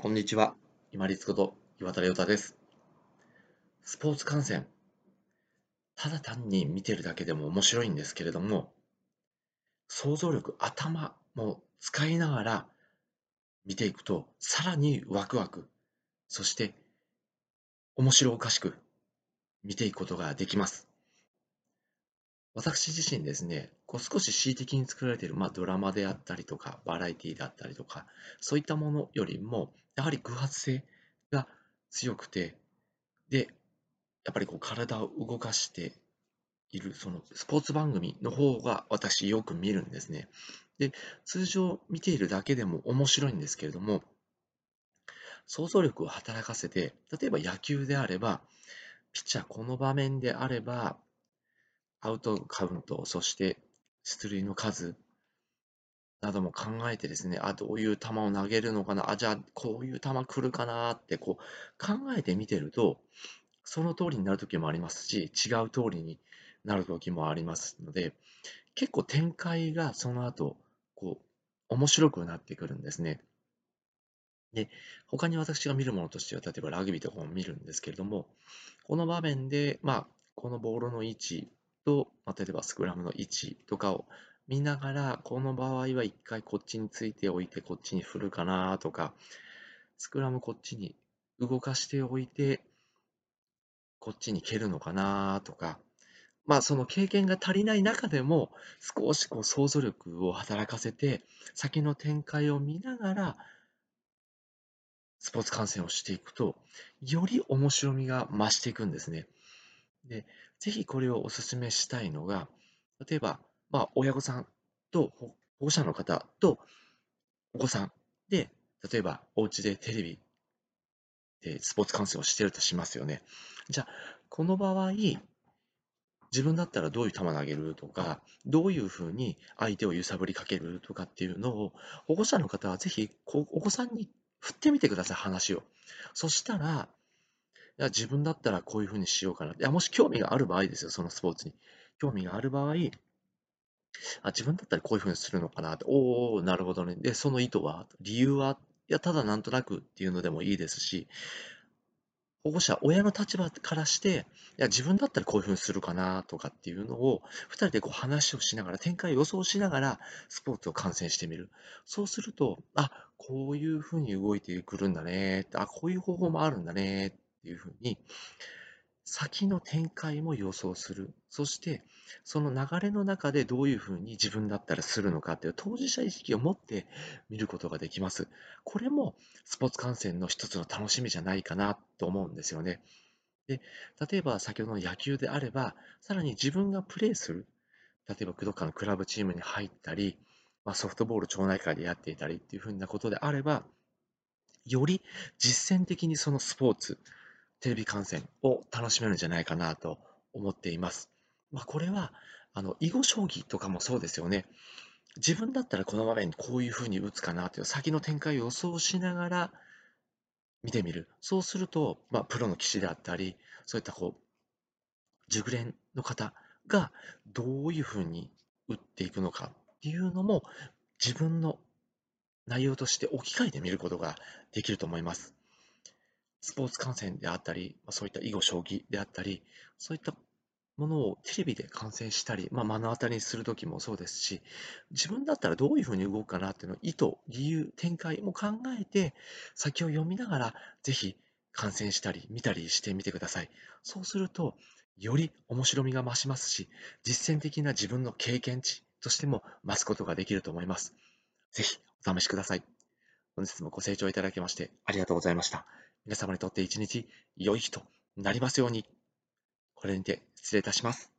こんにちは。今立こと岩田亮太です。スポーツ観戦。ただ単に見てるだけでも面白いんですけれども、想像力、頭も使いながら見ていくと、さらにワクワク、そして面白おかしく見ていくことができます。私自身ですね、こう少し恣意的に作られている、まあ、ドラマであったりとか、バラエティであったりとか、そういったものよりも、やはり偶発性が強くて、で、やっぱりこう体を動かしている、そのスポーツ番組の方が私よく見るんですね。で、通常見ているだけでも面白いんですけれども、想像力を働かせて、例えば野球であれば、ピッチャーこの場面であれば、アウトカウント、そして出塁の数、なども考えてですね、あ、どういう球を投げるのかな、あ、じゃあこういう球来るかなってこう考えてみてると、その通りになる時もありますし、違う通りになる時もありますので、結構展開がその後、こう、面白くなってくるんですね。で、他に私が見るものとしては、例えばラグビーとかも見るんですけれども、この場面で、まあ、このボールの位置と、まあ、例えばスクラムの位置とかを見ながら、この場合は一回こっちについておいて、こっちに振るかなとか、スクラムこっちに動かしておいて、こっちに蹴るのかなとか、まあその経験が足りない中でも、少しこう想像力を働かせて、先の展開を見ながら、スポーツ観戦をしていくと、より面白みが増していくんですね。で、ぜひこれをお勧めしたいのが、例えば、まあ、親御さんと保護者の方とお子さんで、例えばお家でテレビでスポーツ観戦をしてるとしますよね。じゃあ、この場合、自分だったらどういう球投げるとか、どういうふうに相手を揺さぶりかけるとかっていうのを、保護者の方はぜひお子さんに振ってみてください、話を。そしたら、いや自分だったらこういうふうにしようかな。いや、もし興味がある場合ですよ、そのスポーツに。興味がある場合、あ、自分だったらこういうふうにするのかなって、おお、なるほどね。で、その意図は、理由は、いや、ただなんとなくっていうのでもいいですし、保護者、親の立場からして、いや、自分だったらこういうふうにするかなとかっていうのを、2人でこう話をしながら、展開を予想しながら、スポーツを観戦してみる。そうすると、あ、こういうふうに動いてくるんだね。あ、こういう方法もあるんだね。っていうふうに、先の展開も予想する。そして、その流れの中でどういうふうに自分だったらするのかっていう当事者意識を持って見ることができます。これもスポーツ観戦の一つの楽しみじゃないかなと思うんですよね。で、例えば先ほどの野球であれば、さらに自分がプレーする。例えば、どっかのクラブチームに入ったり、まあ、ソフトボール町内会でやっていたりっていうふうなことであれば、より実践的にそのスポーツ、テレビ観戦を楽しめるんじゃないかなと思っています。まあ、これは、あの、囲碁将棋とかもそうですよね。自分だったらこの場面こういうふうに打つかなという先の展開を予想しながら見てみる。そうすると、まあ、プロの棋士であったり、そういったこう、熟練の方がどういうふうに打っていくのかっていうのも自分の内容として置き換えてみることができると思います。スポーツ観戦であったり、そういった囲碁将棋であったり、そういったものをテレビで観戦したり、まあ、目の当たりにするときもそうですし、自分だったらどういうふうに動くかなっていうのを意図、理由、展開も考えて、先を読みながら、ぜひ観戦したり、見たりしてみてください。そうすると、より面白みが増しますし、実践的な自分の経験値としても増すことができると思います。ぜひお試しください。本日もご清聴いただきましてありがとうございました。皆様にとって一日良い日となりますように。これにて失礼いたします。